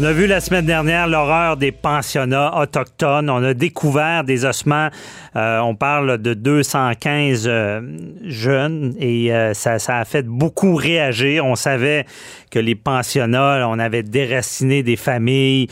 On a vu la semaine dernière l'horreur des pensionnats autochtones. On a découvert des ossements. Euh, on parle de 215 euh, jeunes et euh, ça, a fait beaucoup réagir. On savait que les pensionnats, on avait déraciné des familles.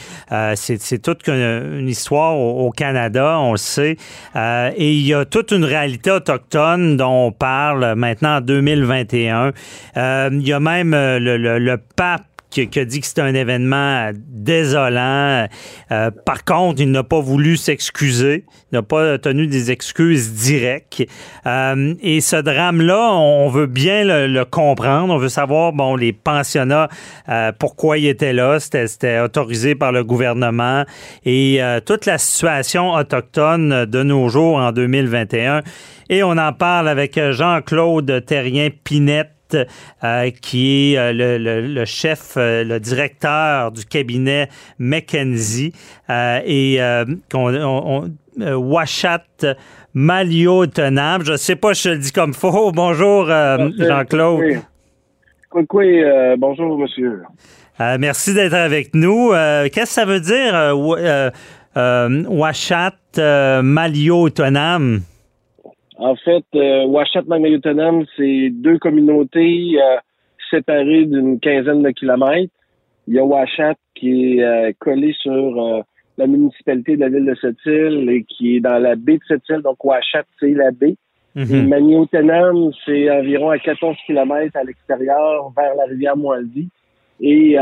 C'est toute une, histoire au, Canada, on le sait. et il y a toute une réalité autochtone dont on parle maintenant en 2021. il y a même le pape qui, a dit que c'était un événement désolant. Euh, par contre, il n'a pas voulu s'excuser, n'a pas tenu des excuses directes. Euh, et ce drame-là, on veut bien le, comprendre. On veut savoir, bon, les pensionnats, euh, pourquoi ils étaient là. C'était autorisé par le gouvernement. Et toute la situation autochtone de nos jours en 2021. Et on en parle avec Jean-Claude Terrien-Pinette euh, qui est euh, le, chef, euh, le directeur du cabinet McKenzie et Washat Malio Tenable. Je ne sais pas si je le dis comme faux. Bonjour, Jean-Claude. Oui, bonjour, monsieur. merci d'être avec nous. Qu'est-ce que ça veut dire, Washat Malio Tenable? En fait, euh, Ouachat c'est deux communautés euh, séparées d'une quinzaine de kilomètres. Il y a Ouachat qui est euh, collé sur euh, la municipalité de la ville de Sept-Îles et qui est dans la baie de Sept-Îles. Donc, Ouachat, c'est la baie. Mm c'est environ à 14 kilomètres à l'extérieur vers la rivière Moisy. Et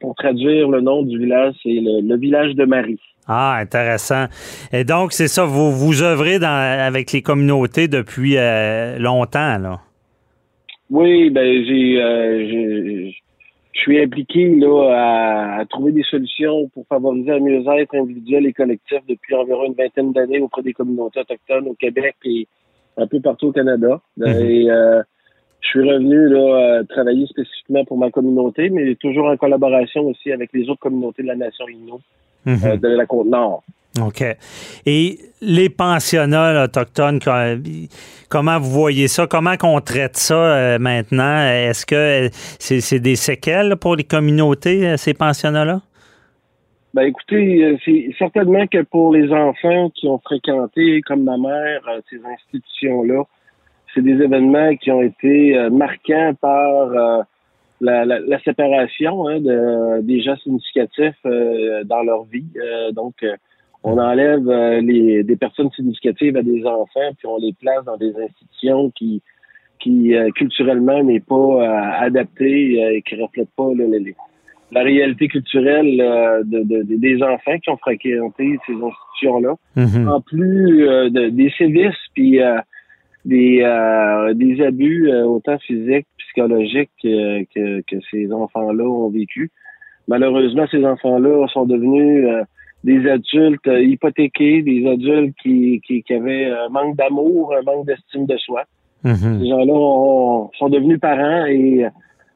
pour traduire le nom du village, c'est le village de Marie. Ah, intéressant. Et donc, c'est ça, vous, vous œuvrez dans, avec les communautés depuis euh, longtemps, là? Oui, ben j'ai euh, je suis impliqué là à, trouver des solutions pour favoriser un mieux-être individuel et collectif depuis environ une vingtaine d'années auprès des communautés autochtones au Québec et un peu partout au Canada. Mhm. Et euh, je suis revenu là travailler spécifiquement pour ma communauté, mais toujours en collaboration aussi avec les autres communautés de la nation Innu. Mhm. Euh, de la Côte-Nord. OK. Et les pensionnats autochtones, comment vous voyez ça? Comment qu'on traite ça euh, maintenant? Est-ce que c'est des séquelles pour les communautés, euh, ces pensionnats-là? Ben écoutez, c'est certainement que pour les enfants qui ont fréquenté, comme ma mère, ces institutions-là, c'est des événements qui ont été marquants par la, la, séparation hein, de, des gens significatifs euh, dans leur vie. Euh, donc, euh, on enlève les, des personnes significatives à des enfants, puis on les place dans des institutions qui, qui culturellement n'est pas adaptées et qui reflètent pas la réalité culturelle de, de, des enfants qui ont fréquenté ces institutions-là. Mm-hmm. En plus des sévices, puis des, euh, des abus euh, autant physiques, psychologiques que, que, ces enfants-là ont vécu. Malheureusement, ces enfants-là sont devenus euh, des adultes hypothéqués, des adultes qui, qui, qui avaient un manque d'amour, un manque d'estime de soi. Mm-hmm. Ces gens-là sont devenus parents et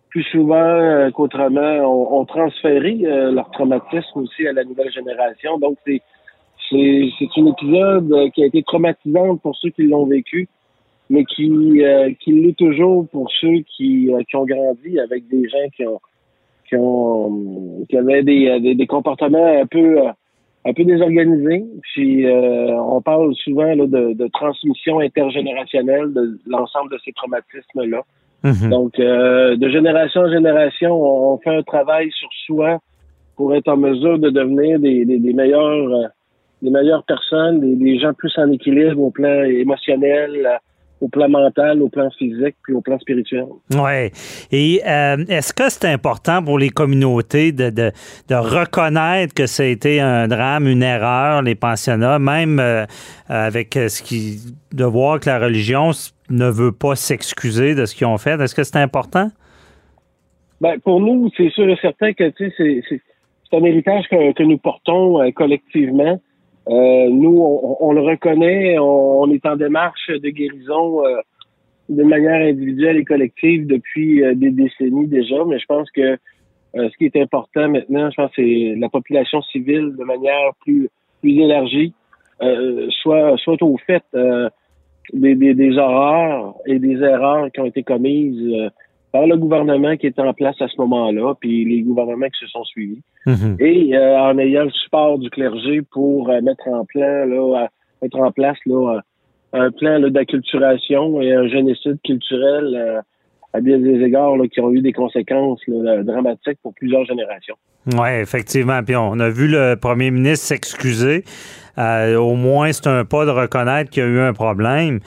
plus souvent qu'autrement ont, transféré leur traumatisme aussi à la nouvelle génération. Donc, c'est c'est un épisode qui a été traumatisant pour ceux qui l'ont vécu mais qui, euh, qui l'est toujours pour ceux qui, euh, qui ont grandi avec des gens qui ont qui ont qui avaient des, euh, des, des comportements un peu un peu désorganisés. Puis on parle souvent là, de, de, transmission intergénérationnelle de l'ensemble de ces traumatismes-là. Mm-hmm. Donc, de génération en génération, on fait un travail sur soi pour être en mesure de devenir des, des, des meilleurs des meilleures personnes, des, des, gens plus en équilibre au plan émotionnel, au plan mental, au plan physique, puis au plan spirituel. Oui. Et euh, est-ce que c'est important pour les communautés de, de, de, reconnaître que ça a été un drame, une erreur, les pensionnats, même euh, avec ce qui. de voir que la religion ne veut pas s'excuser de ce qu'ils ont fait? Est-ce que c'est important? Ben, pour nous, c'est sûr et certain que c'est un héritage que, que nous portons euh, collectivement. Euh, nous, on, on, le reconnaît, on, on, est en démarche de guérison euh, de manière individuelle et collective depuis euh, des décennies déjà, mais je pense que euh, ce qui est important maintenant, je pense, c'est la population civile de manière plus, plus élargie, soit, soit au fait des, des, des, horreurs et des erreurs qui ont été commises par le gouvernement qui était en place à ce moment-là, puis les gouvernements qui se sont suivis, mhm. et euh, en ayant le support du clergé pour euh, mettre en plan là, mettre en place là, un plan d'acculturation et un génocide culturel euh, à des, égards là, qui ont eu des conséquences dramatiques pour plusieurs générations. Oui, effectivement. Puis on a vu le premier ministre s'excuser. au moins, c'est un pas de reconnaître qu'il y a eu un problème.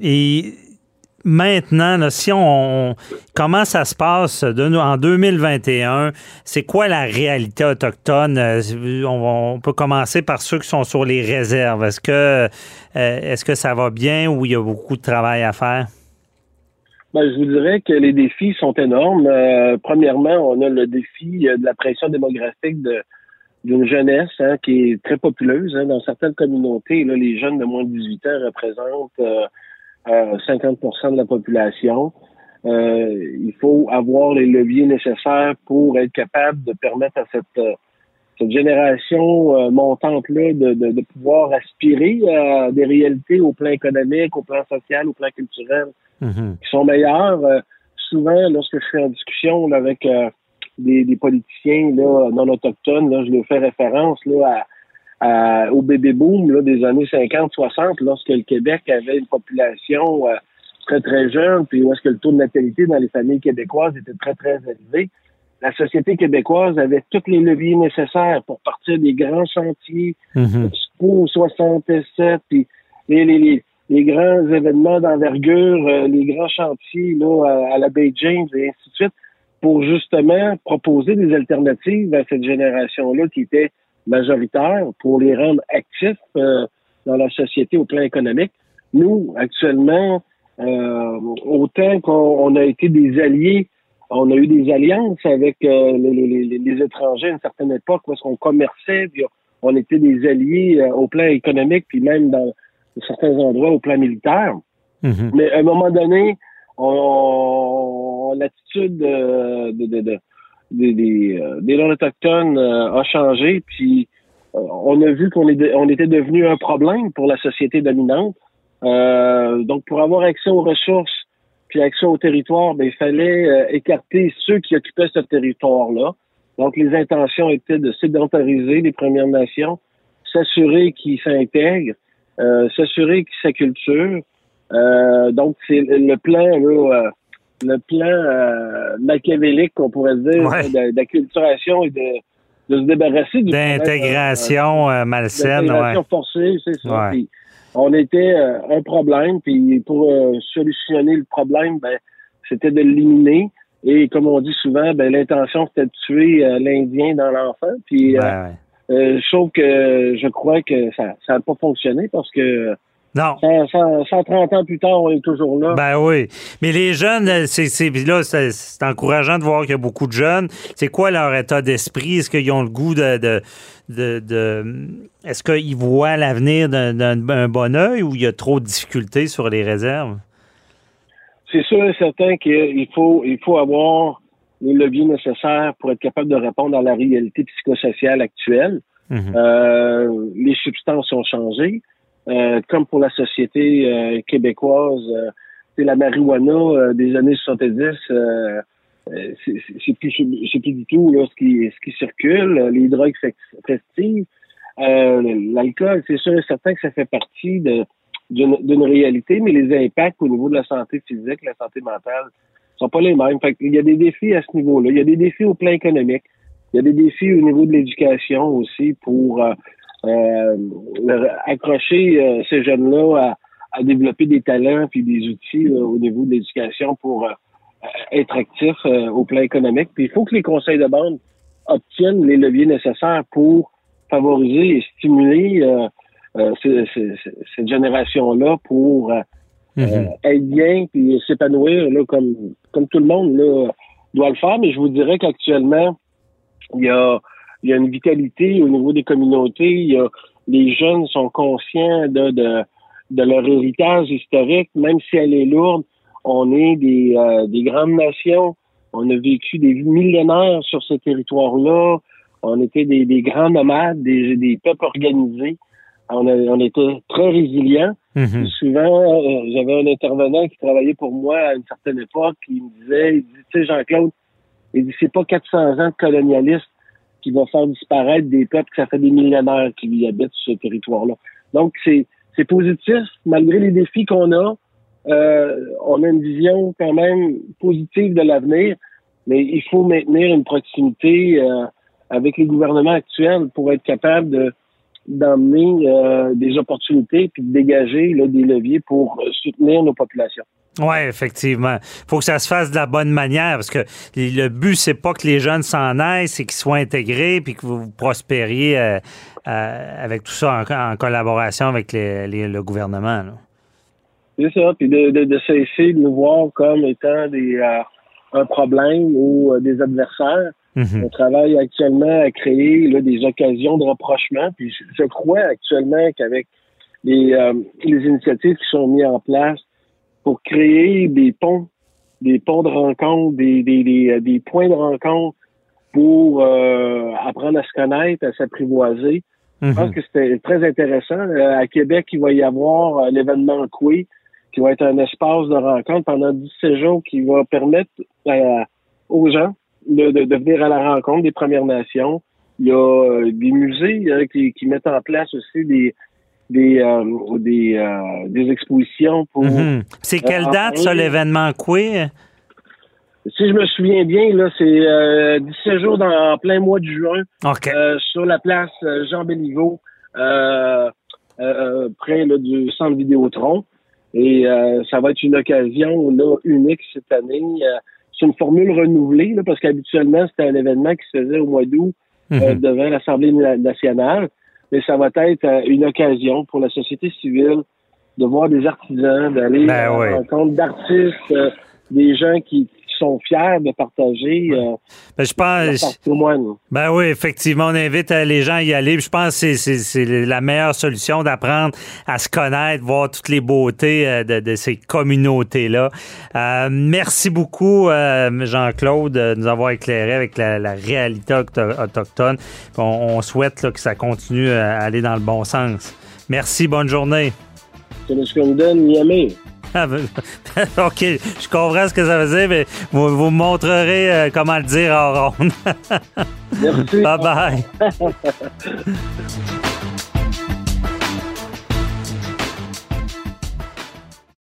et maintenant, si on, comment ça se passe en 2021? C'est quoi la réalité autochtone? Euh, on, peut commencer par ceux qui sont sur les réserves. Est-ce que, euh, est-ce que ça va bien ou il y a beaucoup de travail à faire? Ben, je vous dirais que les défis sont énormes. Euh, premièrement, on a le défi de la pression démographique d'une jeunesse hein, qui est très populeuse. Hein. Dans certaines communautés, les jeunes de moins de 18 ans représentent 50% de la population. Euh, il faut avoir les leviers nécessaires pour être capable de permettre à cette, euh, cette génération euh, montante-là de, de, de, pouvoir aspirer à des réalités au plan économique, au plan social, au plan culturel mm-hmm. qui sont meilleures. souvent, lorsque je suis en discussion avec des, des, politiciens là, non autochtones, là, je leur fais référence là, à au bébé boom là, des années 50-60, lorsque le Québec avait une population euh, très, très jeune, puis où est-ce que le taux de natalité dans les familles québécoises était très, très élevé. La société québécoise avait tous les leviers nécessaires pour partir des grands chantiers, mm 67, puis les, les, les, grands événements d'envergure, euh, les grands chantiers là, à, à la Bay James et ainsi de suite, pour justement proposer des alternatives à cette génération-là qui était majoritaire pour les rendre actifs euh, dans la société au plan économique. Nous, actuellement, euh, autant qu'on a été des alliés, on a eu des alliances avec euh, les, étrangers à une certaine époque parce qu'on commerçait, puis on était des alliés au plan économique, puis même dans certains endroits au plan militaire. Mm-hmm. Mais à un moment donné, on, l'attitude de, de, des, des, euh, des non-autochtones euh, a changé, puis euh, on a vu qu'on on était devenu un problème pour la société dominante. donc, pour avoir accès aux ressources puis accès au territoire, ben, il fallait écarter ceux qui occupaient ce territoire-là. Donc, les intentions étaient de sédentariser les Premières Nations, s'assurer qu'ils s'intègrent, s'assurer qu'ils s'acculturent. donc, c'est le plan là, le plan euh, machiavélique, qu'on pourrait dire, d'acculturation et de, de, se débarrasser du D'intégration euh, malsaine, D'intégration forcée, c'est ça. on était euh, un problème, puis pour solutionner le problème, ben, c'était de l'éliminer. Et comme on dit souvent, ben, l'intention, c'était de tuer l'Indien dans l'enfant. Puis, trouve que je crois que ça n'a pas fonctionné parce que non. 130 ans plus tard, on est toujours là. Ben oui. Mais les jeunes, c'est là, c'est encourageant de voir qu'il y a beaucoup de jeunes. C'est quoi leur état d'esprit? Est-ce qu'ils ont le goût de. de, de, Est-ce qu'ils voient l'avenir d'un bon oeil ou il y a trop de difficultés sur les réserves? C'est sûr et certain qu'il faut, il faut avoir les leviers nécessaires pour être capable de répondre à la réalité psychosociale actuelle. Mm-hmm. euh, les substances ont changé. Euh, comme pour la société euh, québécoise, euh, c'est la marijuana des années 70, c'est plus plus du tout là, ce qui ce qui circule, les drogues festives, l'alcool, c'est sûr et certain que ça fait partie d'une réalité, mais les impacts au niveau de la santé physique, la santé mentale, sont pas les mêmes. Fait il y a des défis à ce niveau-là. Il y a des défis au plan économique. Il y a des défis au niveau de l'éducation aussi pour euh, accrocher euh, ces jeunes-là à développer des talents puis des outils au niveau de l'éducation pour être actif au plan économique. Puis il faut que les conseils de bande obtiennent les leviers nécessaires pour favoriser et stimuler cette génération-là pour mm être bien puis s'épanouir comme comme tout le monde là, doit le faire. Mais je vous dirais qu'actuellement, il y a il y a une vitalité au niveau des communautés. Il y a, les jeunes sont conscients de, de, de leur héritage historique, même si elle est lourde. On est des, euh, des grandes nations. On a vécu des millénaires sur ce territoire-là. On était des, des grands nomades, des, des peuples organisés. On, a, on était très résilients. Mm-hmm. Souvent, euh, j'avais un intervenant qui travaillait pour moi à une certaine époque, qui me disait, il dit, tu sais, Jean-Claude, il dit, c'est pas 400 ans de colonialisme qui va faire disparaître des peuples, ça fait des millénaires qui habitent sur ce territoire-là. Donc, c'est, c'est positif, malgré les défis qu'on a. Euh, on a une vision quand même positive de l'avenir, mais il faut maintenir une proximité euh, avec les gouvernements actuels pour être capable de d'emmener euh, des opportunités puis de dégager là, des leviers pour soutenir nos populations. Oui, effectivement. Il faut que ça se fasse de la bonne manière parce que le but, c'est pas que les jeunes s'en aillent, c'est qu'ils soient intégrés puis que vous prospériez euh, euh, avec tout ça en, collaboration avec le gouvernement. C'est ça, puis de, cesser de nous voir comme étant des, un problème ou des adversaires Mhm. On travaille actuellement à créer des occasions de rapprochement. Puis je, crois actuellement qu'avec les, euh, les initiatives qui sont mises en place pour créer des ponts, des ponts de rencontre, des, des, des, des points de rencontre pour euh, apprendre à se connaître, à s'apprivoiser. Je pense mhm. que c'était très intéressant. Euh, à Québec, il va y avoir l'événement Coué, qui va être un espace de rencontre pendant 17 jours qui va permettre aux gens de, venir à la rencontre des Premières Nations. Il y a euh, des musées euh, qui, mettent en place aussi des des euh, des, expositions pour. Mhm. C'est quelle date ça l'événement Queer? Si je me souviens bien, là, c'est 17 jours dans, en plein mois de juin sur la place Jean Béliveau, près du centre Vidéotron. Et ça va être une occasion là, unique cette année c'est une formule renouvelée, parce qu'habituellement, c'était un événement qui se faisait au mois d'août euh, mhm. devant l'Assemblée nationale. Mais ça va être euh, une occasion pour la société civile de voir des artisans, d'aller ben à rencontre d'artistes, euh, des gens qui, sont fiers de partager euh, ben, je pense, patrimoine. Ben oui, effectivement, on invite euh, les gens à y aller. Je pense que c'est la meilleure solution d'apprendre à se connaître, voir toutes les beautés euh, de, ces communautés-là. merci beaucoup, Jean-Claude, de nous avoir éclairé avec la, réalité autochtone. On, souhaite que ça continue à aller dans le bon sens. Merci, bonne journée. C'est OK, je comprends ce que ça veut dire, mais vous, vous montrerez euh, comment le dire en ronde. Merci. Bye bye.